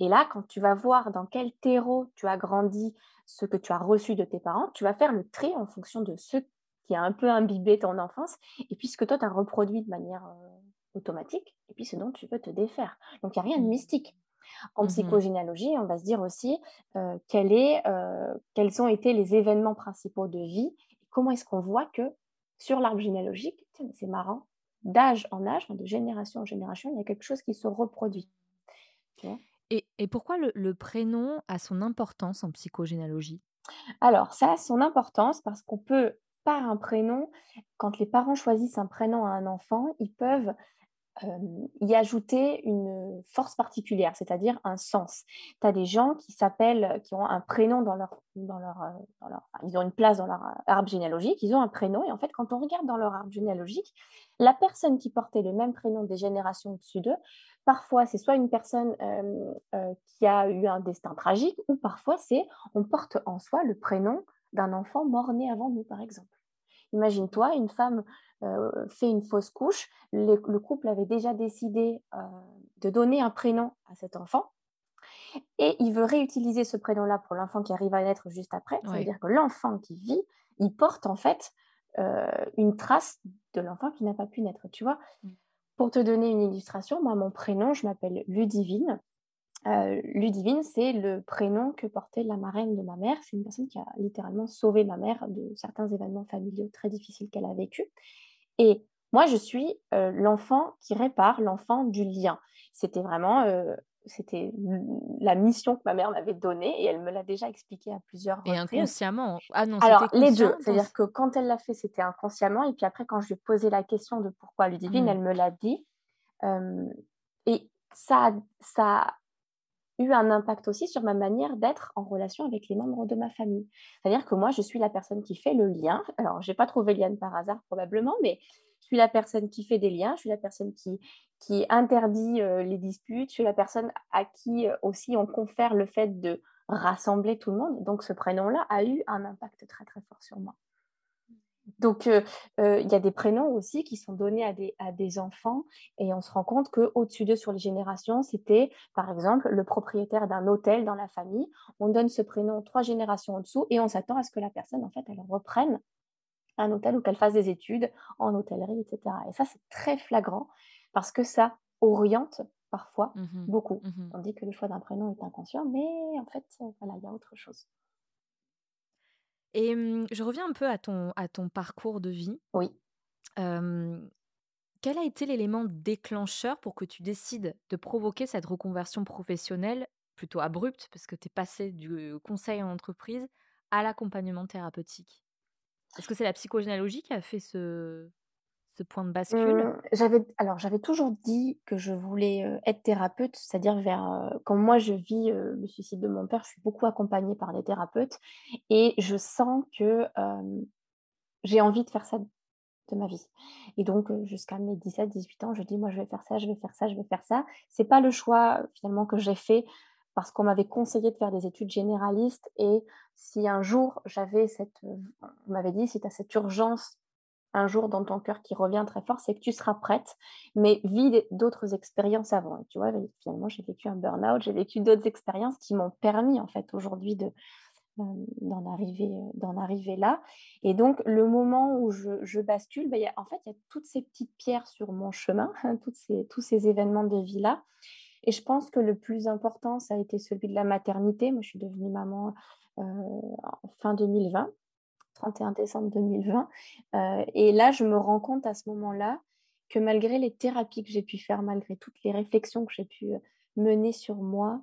Speaker 2: Et là, quand tu vas voir dans quel terreau tu as grandi, ce que tu as reçu de tes parents, tu vas faire le tri en fonction de ce qui a un peu imbibé ton enfance, et puis ce que toi, tu as reproduit de manière euh, automatique, et puis ce dont tu veux te défaire. Donc, il n'y a rien de mmh. mystique. En mmh psychogénéalogie, on va se dire aussi euh, euh, quels ont été les événements principaux de vie, et comment est-ce qu'on voit que sur l'arbre généalogique, c'est marrant, d'âge en âge, de génération en génération, il y a quelque chose qui se reproduit.
Speaker 1: Et, pourquoi le, prénom a son importance en psychogénéalogie?
Speaker 2: Alors, ça a son importance parce qu'on peut, par un prénom, quand les parents choisissent un prénom à un enfant, ils peuvent y ajouter une force particulière, c'est-à-dire un sens. Tu as des gens qui s'appellent, qui ont un prénom dans leur, dans leur, leur ils ont une place dans leur arbre généalogique, ils ont un prénom, et en fait, quand on regarde dans leur arbre généalogique, la personne qui portait le même prénom des générations au-dessus d'eux, parfois c'est soit une personne qui a eu un destin tragique, ou parfois c'est on porte en soi le prénom d'un enfant mort-né avant nous, par exemple. Imagine-toi, une femme euh, fait une fausse couche, le, couple avait déjà décidé euh, de donner un prénom à cet enfant, et il veut réutiliser ce prénom-là pour l'enfant qui arrive à naître juste après. Ça veut dire que l'enfant qui vit, il porte en fait euh, une trace de l'enfant qui n'a pas pu naître, tu vois. Mm. Pour te donner une illustration, moi, mon prénom, je m'appelle Ludivine. Euh, Ludivine, c'est le prénom que portait la marraine de ma mère. C'est une personne qui a littéralement sauvé ma mère de certains événements familiaux très difficiles qu'elle a vécu. Et moi, je suis euh, l'enfant qui répare, l'enfant du lien. C'était vraiment euh, c'était la mission que ma mère m'avait donnée et elle me l'a déjà expliqué à plusieurs
Speaker 1: reprises. Et inconsciemment
Speaker 2: Ah non, Alors, les deux. C'est-à-dire que quand elle l'a fait, c'était inconsciemment. Et puis après, quand je lui ai posé la question de pourquoi Ludivine, mmh. elle me l'a dit. et ça, ça eu un impact aussi sur ma manière d'être en relation avec les membres de ma famille. C'est-à-dire que moi, je suis la personne qui fait le lien. Alors, je n'ai pas trouvé Liane par hasard probablement, mais je suis la personne qui fait des liens, je suis la personne qui, qui interdit les disputes, je suis la personne à qui aussi on confère le fait de rassembler tout le monde. Donc ce prénom-là a eu un impact très très fort sur moi. Donc, il y a des prénoms aussi qui sont donnés à des, à des enfants et on se rend compte qu'au-dessus d'eux, sur les générations, c'était par exemple le propriétaire d'un hôtel dans la famille. On donne ce prénom trois générations en dessous et on s'attend à ce que la personne, en fait, elle reprenne un hôtel ou qu'elle fasse des études en hôtellerie, etc. Et ça, c'est très flagrant parce que ça oriente parfois mmh beaucoup. Mmh on dit que le choix d'un prénom est inconscient, mais en fait, voilà, il y a autre chose.
Speaker 1: Et mmh, je reviens un peu à ton, à ton parcours de vie.
Speaker 2: Oui.
Speaker 1: quel a été l'élément déclencheur pour que tu décides de provoquer cette reconversion professionnelle plutôt abrupte, parce que tu es passé du conseil en entreprise à l'accompagnement thérapeutique? Est-ce que c'est la psychogénéalogie qui a fait ce, ce point de bascule?
Speaker 2: Mmh, j'avais alors j'avais toujours dit que je voulais être thérapeute, c'est-à-dire vers quand moi je vis le suicide de mon père, je suis beaucoup accompagnée par les thérapeutes et je sens que j'ai envie de faire ça de ma vie. Et donc jusqu'à mes 17 18 ans, je dis moi je vais faire ça, je vais faire ça, je vais faire ça. C'est pas le choix finalement que j'ai fait parce qu'on m'avait conseillé de faire des études généralistes et si un jour j'avais cette on m'avait dit si tu as cette urgence un jour dans ton cœur qui revient très fort, c'est que tu seras prête, mais vis d'autres expériences avant. Et tu vois, finalement, j'ai vécu un burn-out, j'ai vécu d'autres expériences qui m'ont permis, en fait, aujourd'hui euh, d'en arriver, là. Et donc, le moment où je, bascule, ben, en fait, il y a toutes ces petites pierres sur mon chemin, ces, tous ces événements de vie-là. Et je pense que le plus important, ça a été celui de la maternité. Moi, je suis devenue maman euh, fin 2020. 31 décembre 2020. Euh, et là, je me rends compte à ce moment-là que malgré les thérapies que j'ai pu faire, malgré toutes les réflexions que j'ai pu euh, mener sur moi,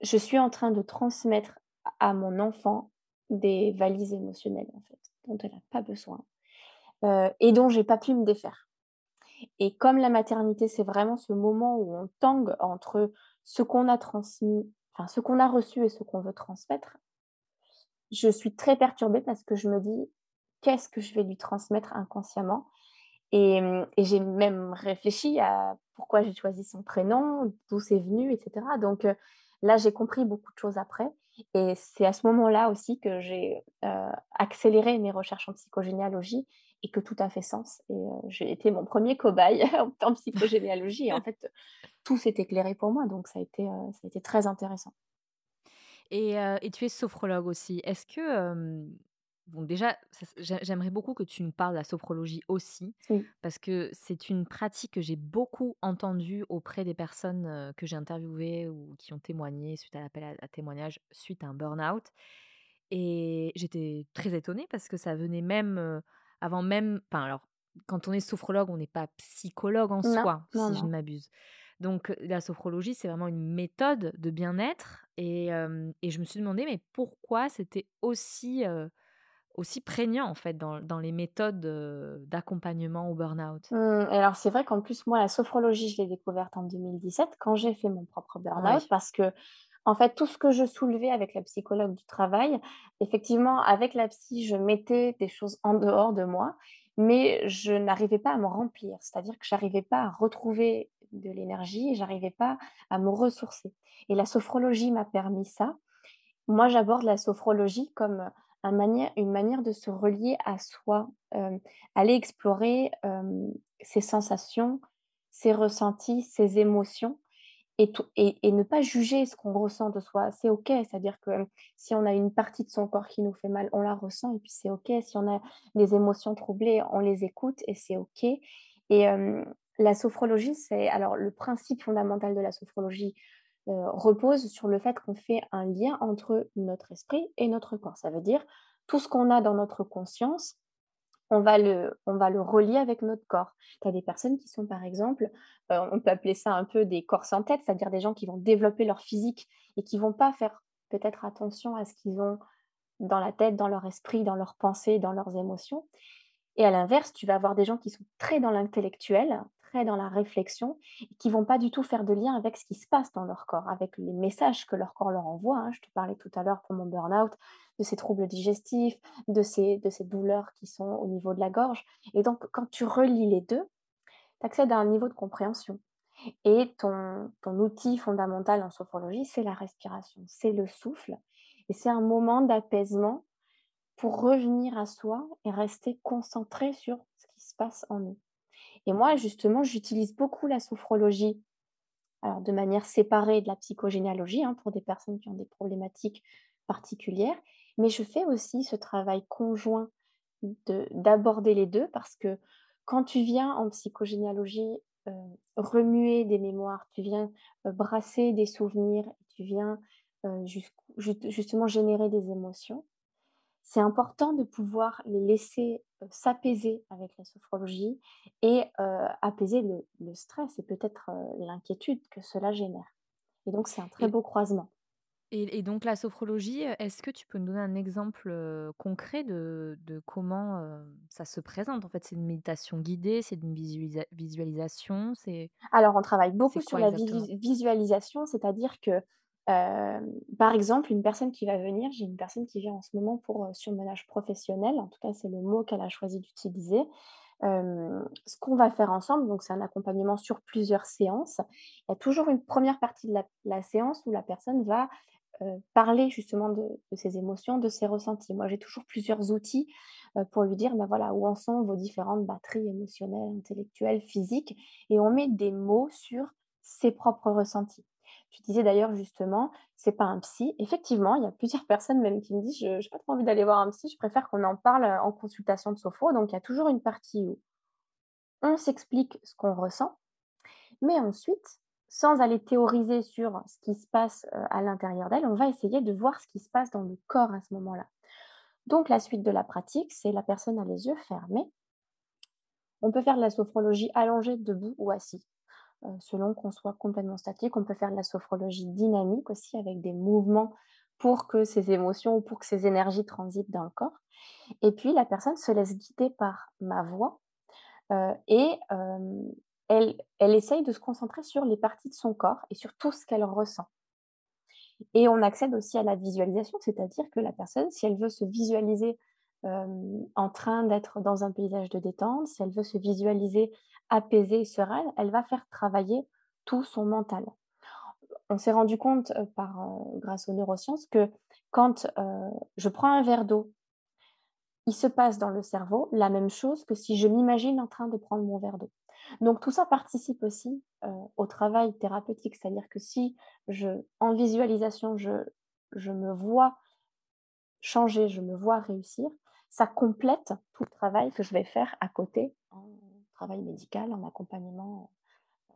Speaker 2: je suis en train de transmettre à mon enfant des valises émotionnelles, en fait, dont elle n'a pas besoin euh, et dont j'ai pas pu me défaire. Et comme la maternité, c'est vraiment ce moment où on tangue entre ce qu'on a transmis, enfin ce qu'on a reçu et ce qu'on veut transmettre, je suis très perturbée parce que je me dis qu'est-ce que je vais lui transmettre inconsciemment? Et, j'ai même réfléchi à pourquoi j'ai choisi son prénom, d'où c'est venu, etc. Donc là, j'ai compris beaucoup de choses après. Et c'est à ce moment-là aussi que j'ai accéléré mes recherches en psychogénéalogie et que tout a fait sens. Et j'ai été mon premier cobaye en psychogénéalogie. et en fait, tout s'est éclairé pour moi. Donc ça a été très intéressant.
Speaker 1: Et, et tu es sophrologue aussi. Est-ce que, bon, déjà, j'aimerais beaucoup que tu nous parles de la sophrologie aussi, parce que c'est une pratique que j'ai beaucoup entendue auprès des personnes que j'ai interviewées ou qui ont témoigné suite à l'appel à, témoignage suite à un burn-out. Et j'étais très étonnée parce que ça venait même avant même. Enfin, alors, quand on est sophrologue, on n'est pas psychologue en soi, si je ne m'abuse. Donc la sophrologie, c'est vraiment une méthode de bien-être. Et, je me suis demandé, mais pourquoi c'était aussi, aussi prégnant, en fait, dans, dans les méthodes d'accompagnement au burn-out?
Speaker 2: Mmh, Alors c'est vrai qu'en plus, moi, la sophrologie, je l'ai découverte en 2017, quand j'ai fait mon propre burn-out, parce que en fait, tout ce que je soulevais avec la psychologue du travail, effectivement, avec la psy, je mettais des choses en dehors de moi, mais je n'arrivais pas à me remplir. C'est-à-dire que j'arrivais pas à retrouver de l'énergie et j'arrivais pas à me ressourcer. Et la sophrologie m'a permis ça. Moi, j'aborde la sophrologie comme un manière, une manière de se relier à soi, euh, aller explorer euh, ses sensations, ses ressentis, ses émotions et, et, ne pas juger ce qu'on ressent de soi. C'est OK, c'est-à-dire que si on a une partie de son corps qui nous fait mal, on la ressent et puis c'est OK. Si on a des émotions troublées, on les écoute et c'est OK. Et, euh, la sophrologie, c'est alors le principe fondamental de la sophrologie euh, repose sur le fait qu'on fait un lien entre notre esprit et notre corps. Ça veut dire tout ce qu'on a dans notre conscience, on va le, on va le relier avec notre corps. Tu as des personnes qui sont, par exemple, euh, on peut appeler ça un peu des corps sans tête, c'est-à-dire des gens qui vont développer leur physique et qui vont pas faire peut-être attention à ce qu'ils ont dans la tête, dans leur esprit, dans leurs pensées, dans leurs émotions. Et à l'inverse, tu vas avoir des gens qui sont très dans l'intellectuel, dans la réflexion, qui vont pas du tout faire de lien avec ce qui se passe dans leur corps, avec les messages que leur corps leur envoie. hein. Je te parlais tout à l'heure pour mon burn-out de ces troubles digestifs, de ces, de ces douleurs qui sont au niveau de la gorge. Et donc, quand tu relis les deux, tu accèdes à un niveau de compréhension. Et ton, ton outil fondamental en sophrologie, c'est la respiration, c'est le souffle. Et c'est un moment d'apaisement pour revenir à soi et rester concentré sur ce qui se passe en nous. Et moi, justement, j'utilise beaucoup la sophrologie alors, de manière séparée de la psychogénéalogie hein, pour des personnes qui ont des problématiques particulières. Mais je fais aussi ce travail conjoint d'aborder les deux parce que quand tu viens en psychogénéalogie euh, remuer des mémoires, tu viens euh, brasser des souvenirs, tu viens euh, justement générer des émotions, c'est important de pouvoir les laisser s'apaiser avec la sophrologie et apaiser le, stress et peut-être l'inquiétude que cela génère. Et donc, c'est un très beau croisement.
Speaker 1: Et, donc, la sophrologie, est-ce que tu peux nous donner un exemple concret de, comment ça se présente? En fait, c'est une méditation guidée, c'est une visualisation c'est...
Speaker 2: Alors, on travaille beaucoup sur la visualisation, c'est-à-dire que par exemple, une personne qui va venir, j'ai une personne qui vient en ce moment pour surmenage professionnel, en tout cas c'est le mot qu'elle a choisi d'utiliser. ce qu'on va faire ensemble, donc c'est un accompagnement sur plusieurs séances. Il y a toujours une première partie de la, séance où la personne va parler justement de, ses émotions, de ses ressentis. Moi, j'ai toujours plusieurs outils pour lui dire, ben voilà, où en sont vos différentes batteries émotionnelles, intellectuelles, physiques, et on met des mots sur ses propres ressentis. Tu disais d'ailleurs justement, c'est pas un psy. Effectivement, il y a plusieurs personnes même qui me disent, je n'ai pas trop envie d'aller voir un psy, je préfère qu'on en parle en consultation de sophro. Donc il y a toujours une partie où on s'explique ce qu'on ressent, mais ensuite, sans aller théoriser sur ce qui se passe à l'intérieur d'elle, on va essayer de voir ce qui se passe dans le corps à ce moment-là. Donc la suite de la pratique, c'est la personne a les yeux fermés. On peut faire de la sophrologie allongée, debout ou assis. Euh, selon qu'on soit complètement statique. On peut faire de la sophrologie dynamique aussi avec des mouvements pour que ces émotions ou pour que ces énergies transitent dans le corps. Et puis la personne se laisse guider par ma voix euh, et euh, elle, elle essaye de se concentrer sur les parties de son corps et sur tout ce qu'elle ressent. Et on accède aussi à la visualisation, c'est-à-dire que la personne, si elle veut se visualiser en train d'être dans un paysage de détente, si elle veut se visualiser apaisée et sereine, elle va faire travailler tout son mental. On s'est rendu compte par, grâce aux neurosciences que quand je prends un verre d'eau, il se passe dans le cerveau la même chose que si je m'imagine en train de prendre mon verre d'eau. Donc tout ça participe aussi au travail thérapeutique, c'est-à-dire que si je, en visualisation, je me vois changer, je me vois réussir, ça complète tout le travail que je vais faire à côté en travail médical, en accompagnement euh,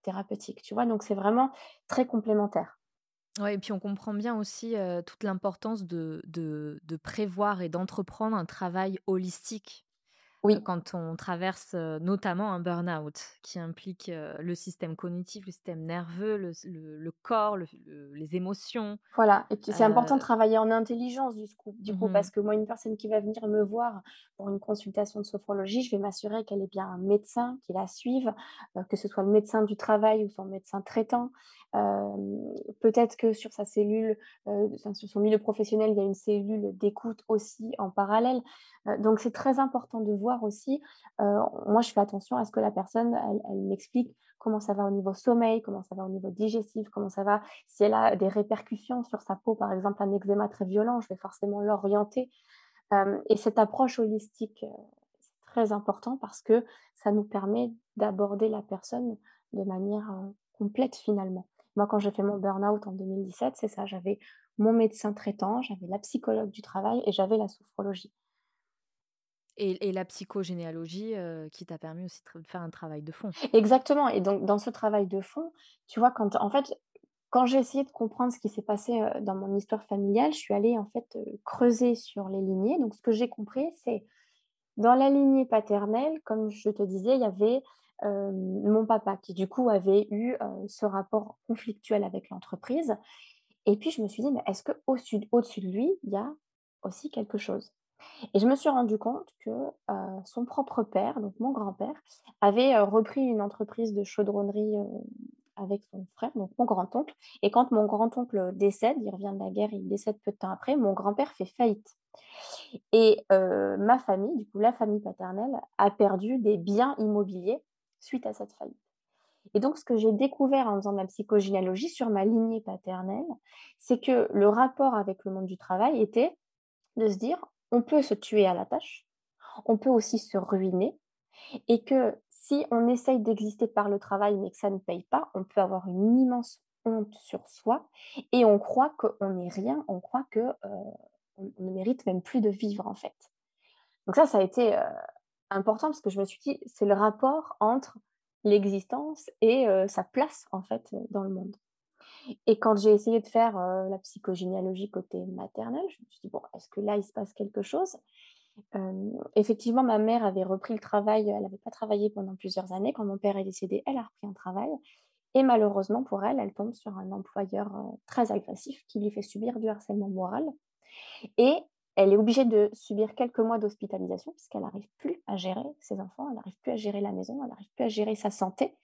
Speaker 2: thérapeutique. Tu vois, donc c'est vraiment très complémentaire.
Speaker 1: Oui, et puis on comprend bien aussi euh, toute l'importance de, prévoir et d'entreprendre un travail holistique
Speaker 2: oui.
Speaker 1: quand on traverse notamment un burn-out qui implique le système cognitif, le système nerveux, le, le, corps, les émotions.
Speaker 2: Voilà, et c'est important de travailler en intelligence du coup, du coup parce mmh que moi, une personne qui va venir me voir pour une consultation de sophrologie, je vais m'assurer qu'elle est bien un médecin qui la suive, que ce soit le médecin du travail ou son médecin traitant. Peut-être que sur sa cellule, sur son milieu professionnel, il y a une cellule d'écoute aussi en parallèle. Donc c'est très important de voir aussi. moi, je fais attention à ce que la personne, elle, m'explique comment ça va au niveau sommeil, comment ça va au niveau digestif, comment ça va, si elle a des répercussions sur sa peau, par exemple un eczéma très violent, je vais forcément l'orienter. et cette approche holistique, c'est très important parce que ça nous permet d'aborder la personne de manière complète finalement. Moi, quand j'ai fait mon burn-out en 2017, c'est ça, j'avais mon médecin traitant, j'avais la psychologue du travail et j'avais la sophrologie.
Speaker 1: Et, la psychogénéalogie euh, qui t'a permis aussi de faire un travail de fond.
Speaker 2: Exactement. Et donc, dans ce travail de fond, tu vois, quand en fait, quand j'ai essayé de comprendre ce qui s'est passé euh, dans mon histoire familiale, je suis allée en fait euh, creuser sur les lignées. Donc, ce que j'ai compris, c'est dans la lignée paternelle, comme je te disais, il y avait mon papa qui du coup avait eu ce rapport conflictuel avec l'entreprise. Et puis je me suis dit, mais est-ce qu'au-dessus au -dessus de lui, il y a aussi quelque chose? Et je me suis rendu compte que son propre père, donc mon grand-père, avait repris une entreprise de chaudronnerie avec son frère, donc mon grand-oncle. Et quand mon grand-oncle décède, il revient de la guerre, il décède peu de temps après, mon grand-père fait faillite. Et ma famille, du coup la famille paternelle, a perdu des biens immobiliers suite à cette faillite. Et donc, ce que j'ai découvert en faisant de la psychogénéalogie sur ma lignée paternelle, c'est que le rapport avec le monde du travail était de se dire, on peut se tuer à la tâche, on peut aussi se ruiner, et que si on essaye d'exister par le travail mais que ça ne paye pas, on peut avoir une immense honte sur soi et on croit qu'on n'est rien, on croit que euh, on, ne mérite même plus de vivre en fait. Donc ça, ça a été euh, important parce que je me suis dit, c'est le rapport entre l'existence et euh, sa place en fait dans le monde. Et quand j'ai essayé de faire la psychogénéalogie côté maternel, je me suis dit, bon, est-ce que là, il se passe quelque chose? Effectivement, ma mère avait repris le travail. Elle n'avait pas travaillé pendant plusieurs années. Quand mon père est décédé, elle a repris un travail. Et malheureusement pour elle, elle tombe sur un employeur très agressif qui lui fait subir du harcèlement moral. Et elle est obligée de subir quelques mois d'hospitalisation puisqu'elle n'arrive plus à gérer ses enfants, elle n'arrive plus à gérer la maison, elle n'arrive plus à gérer sa santé.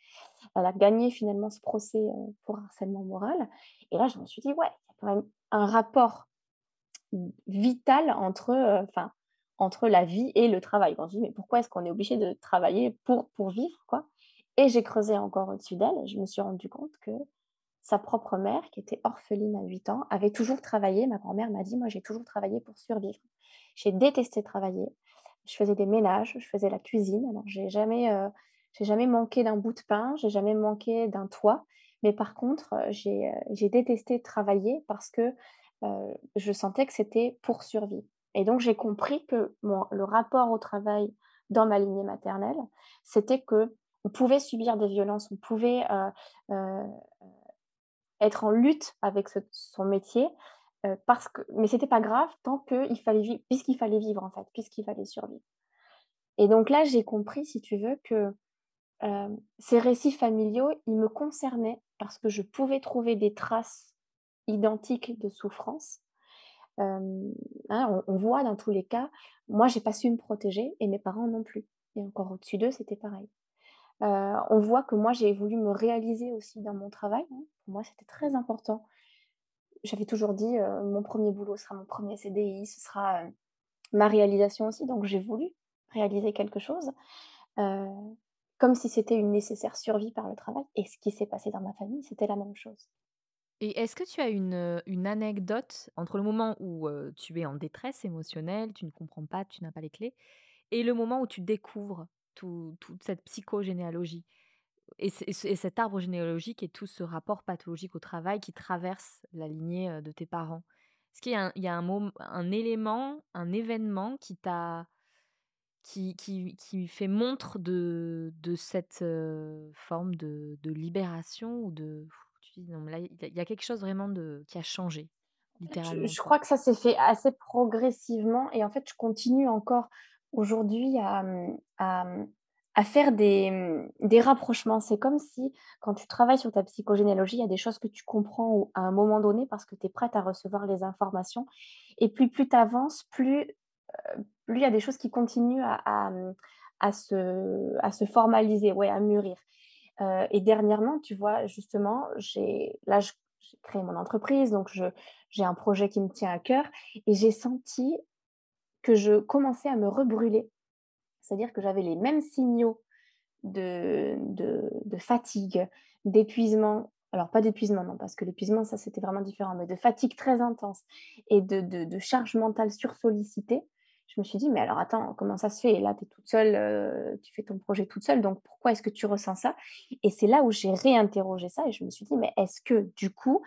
Speaker 2: Elle a gagné finalement ce procès pour harcèlement moral. Et là, je me suis dit, ouais, il y a quand même un rapport vital entre, enfin, entre la vie et le travail. On se dit, mais pourquoi est-ce qu'on est obligé de travailler pour, pour vivre quoi? Et j'ai creusé encore au-dessus d'elle et je me suis rendu compte que sa propre mère, qui était orpheline à 8 ans, avait toujours travaillé. Ma grand-mère m'a dit, moi j'ai toujours travaillé pour survivre. J'ai détesté travailler. Je faisais des ménages, je faisais la cuisine. Alors j'ai jamais, euh, jamais manqué d'un bout de pain, j'ai jamais manqué d'un toit. Mais par contre, euh, j'ai, euh, j'ai détesté travailler parce que je sentais que c'était pour survivre. Et donc, j'ai compris que le rapport au travail dans ma lignée maternelle, c'était que on pouvait subir des violences, on pouvait être en lutte avec son métier, euh, parce que, mais c'était pas grave tant qu'il fallait vivre, puisqu'il fallait vivre en fait, puisqu'il fallait survivre. Et donc là, j'ai compris, si tu veux, que ces récits familiaux, ils me concernaient parce que je pouvais trouver des traces identiques de souffrance Hein, on, voit dans tous les cas, moi, j'ai pas su me protéger et mes parents non plus. Et encore au-dessus d'eux, c'était pareil. on voit que moi, j'ai voulu me réaliser aussi dans mon travail. Hein. Pour moi, c'était très important. J'avais toujours dit, mon premier boulot sera mon premier CDI, ce sera ma réalisation aussi. Donc, j'ai voulu réaliser quelque chose, comme si c'était une nécessaire survie par le travail. Et ce qui s'est passé dans ma famille, c'était la même chose.
Speaker 1: Et est-ce que tu as une, une anecdote entre le moment où tu es en détresse émotionnelle, tu ne comprends pas, tu n'as pas les clés, et le moment où tu découvres toute cette psychogénéalogie? Et, cet arbre généalogique et tout ce rapport pathologique au travail qui traverse la lignée de tes parents Est-ce qu'il y a, un, il y a un, un, élément, un événement qui t'a qui, qui, qui, fait montre de, de cette forme de, de libération ou de il y, a quelque chose vraiment de, qui a changé, littéralement.
Speaker 2: Je, crois que ça s'est fait assez progressivement et en fait, je continue encore aujourd'hui à, à, faire des, mmh, des rapprochements. C'est comme si, quand tu travailles sur ta psychogénéalogie, il y a des choses que tu comprends à un moment donné parce que tu es prête à recevoir les informations. Et puis, plus tu avances, plus, il y a des choses qui continuent à, à, se, à se formaliser, ouais, à mûrir et dernièrement, tu vois, justement, j'ai là, j'ai créé mon entreprise, donc j'ai un projet qui me tient à cœur et j'ai senti que je commençais à me rebrûler. C'est-à-dire que j'avais les mêmes signaux de, fatigue, d'épuisement. Alors, pas d'épuisement, non, parce que l'épuisement, ça, c'était vraiment différent, mais de fatigue très intense et de, de, de charge mentale sursollicitée. Je me suis dit, mais alors attends, comment ça se fait? Là, tu es toute seule, euh, tu fais ton projet toute seule, donc pourquoi est-ce que tu ressens ça? Et c'est là où j'ai réinterrogé ça et je me suis dit, mais est-ce que du coup,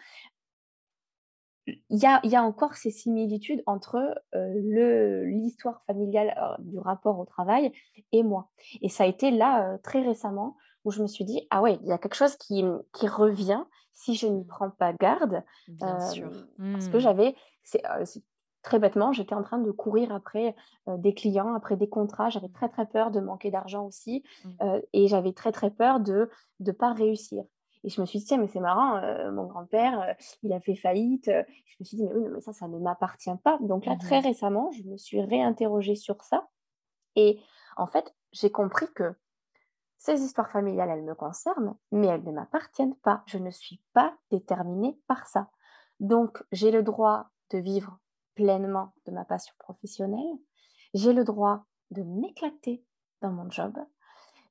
Speaker 2: il y a, y a, encore ces similitudes entre euh, l'histoire familiale euh, du rapport au travail et moi Et ça a été là, très récemment, où je me suis dit, ah ouais, il y a quelque chose qui, qui revient si je n'y prends pas garde.
Speaker 1: Bien sûr.
Speaker 2: Parce que mmh. j'avais, très bêtement, j'étais en train de courir après des clients, après des contrats. J'avais très très peur de manquer d'argent aussi mmh. et j'avais très très peur de ne pas réussir. Et je me suis dit, tiens, mais c'est marrant, mon grand-père, il a fait faillite. Je me suis dit, mais oui, mais ça, ça ne m'appartient pas. Donc là, très mmh récemment, je me suis réinterrogée sur ça. Et en fait, j'ai compris que ces histoires familiales, elles me concernent, mais elles ne m'appartiennent pas. Je ne suis pas déterminée par ça. Donc, j'ai le droit de vivre pleinement de ma passion professionnelle. J'ai le droit de m'éclater dans mon job.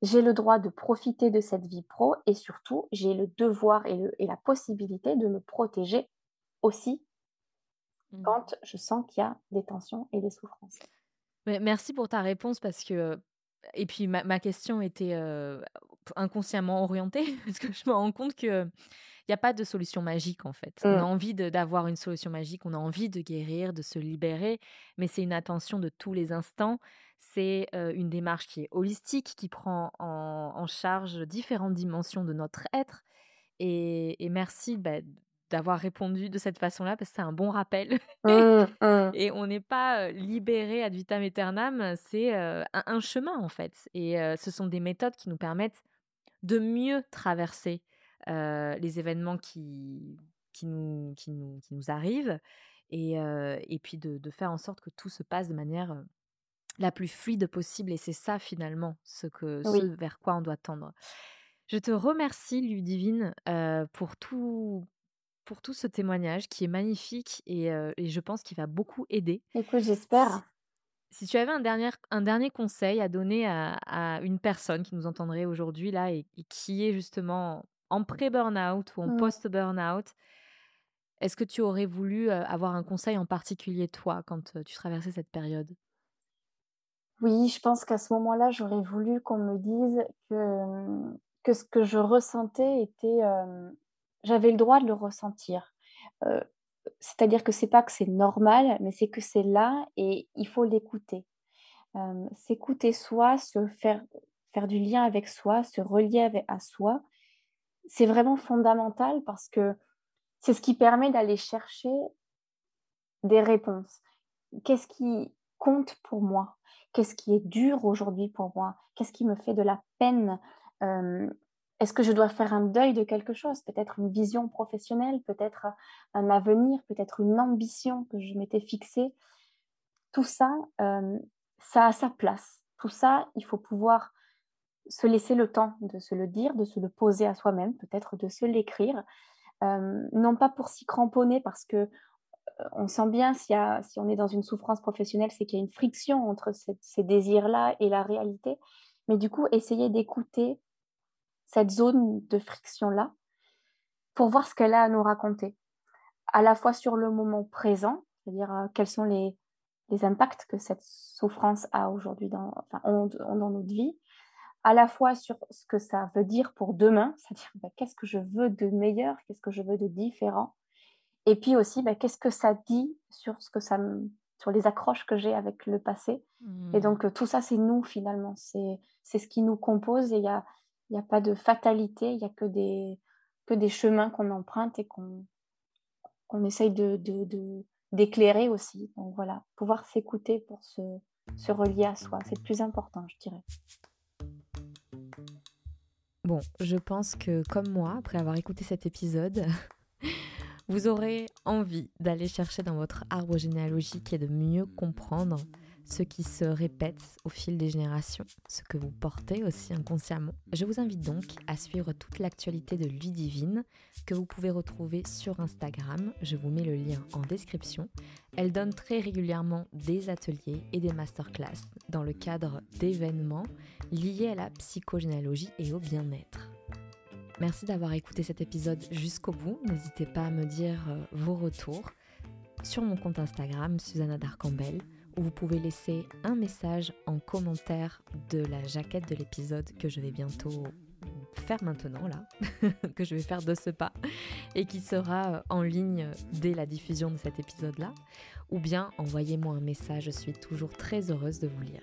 Speaker 2: J'ai le droit de profiter de cette vie pro et surtout, j'ai le devoir et, la possibilité de me protéger aussi mmh. quand je sens qu'il y a des tensions et des souffrances.
Speaker 1: merci pour ta réponse parce que et puis ma, question était inconsciemment orientée, parce que je me rends compte que n'y a pas de solution magique en fait. On a mmh. envie d'avoir une solution magique, on a envie de guérir, de se libérer, mais c'est une attention de tous les instants. C'est une démarche qui est holistique, qui prend en, charge différentes dimensions de notre être. Et, merci bah, d'avoir répondu de cette façon-là parce que c'est un bon rappel. Mmh, mmh. et on n'est pas libéré ad vitam aeternam, c'est un, chemin en fait. Et ce sont des méthodes qui nous permettent de mieux traverser les événements qui, qui, nous, qui, nous, qui nous arrivent et, et puis de, de, faire en sorte que tout se passe de manière la plus fluide possible. Et c'est ça finalement ce, que, ce vers quoi on doit tendre. Je te remercie, Ludivine, pour tout, pour tout ce témoignage qui est magnifique et, je pense qu'il va beaucoup aider.
Speaker 2: Écoute, j'espère.
Speaker 1: Si, tu avais un dernier, un dernier conseil à donner à, une personne qui nous entendrait aujourd'hui là et, qui est justement en pré-burnout ou en mmh. post-burnout, est-ce que tu aurais voulu avoir un conseil en particulier toi quand tu traversais cette période?
Speaker 2: Oui, je pense qu'à ce moment-là, j'aurais voulu qu'on me dise que, que ce que je ressentais était j'avais le droit de le ressentir. c'est-à-dire que c'est pas que c'est normal, mais c'est que c'est là et il faut l'écouter. S'écouter soi, se faire, faire du lien avec soi, se relier à soi, c'est vraiment fondamental parce que c'est ce qui permet d'aller chercher des réponses. Qu'est-ce qui compte pour moi? Qu'est-ce qui est dur aujourd'hui pour moi? Qu'est-ce qui me fait de la peine? Est-ce que je dois faire un deuil de quelque chose? Peut-être une vision professionnelle, peut-être un avenir, peut-être une ambition que je m'étais fixée. Tout ça, euh, ça a sa place. Tout ça, il faut pouvoir se laisser le temps de se le dire, de se le poser à soi-même, peut-être de se l'écrire. Euh, non pas pour s'y cramponner, parce que euh, on sent bien si, on est dans une souffrance professionnelle, c'est qu'il y a une friction entre ces désirs-là et la réalité. Mais du coup, essayer d'écouter cette zone de friction-là pour voir ce qu'elle a à nous raconter, à la fois sur le moment présent, c'est-à-dire euh, quels sont les, impacts que cette souffrance a aujourd'hui dans notre vie, à la fois sur ce que ça veut dire pour demain, c'est-à-dire bah, qu'est-ce que je veux de meilleur, qu'est-ce que je veux de différent, et puis aussi bah, qu'est-ce que ça dit sur ce que ça sur les accroches que j'ai avec le passé. Et mmh. donc euh, tout ça, c'est nous finalement, c'est ce qui nous compose et il y a, il n'y a pas de fatalité, il n'y a que des, que des chemins qu'on emprunte et qu'on qu'on essaye de, d'éclairer aussi. Donc voilà, pouvoir s'écouter pour se, se relier à soi, c'est le plus important, je dirais.
Speaker 1: Bon, je pense que comme moi, après avoir écouté cet épisode, vous aurez envie d'aller chercher dans votre arbre généalogique et de mieux comprendre ce qui se répète au fil des générations, ce que vous portez aussi inconsciemment. Je vous invite donc à suivre toute l'actualité de Ludivine que vous pouvez retrouver sur Instagram. Je vous mets le lien en description. Elle donne très régulièrement des ateliers et des masterclass dans le cadre d'événements liés à la psychogénéalogie et au bien-être. Merci d'avoir écouté cet épisode jusqu'au bout. N'hésitez pas à me dire euh, vos retours sur mon compte Instagram, Susanna Darcambel où vous pouvez laisser un message en commentaire de la jaquette de l'épisode que je vais bientôt faire maintenant là, que je vais faire de ce pas et qui sera en ligne dès la diffusion de cet épisode là, ou bien envoyez-moi un message, je suis toujours très heureuse de vous lire.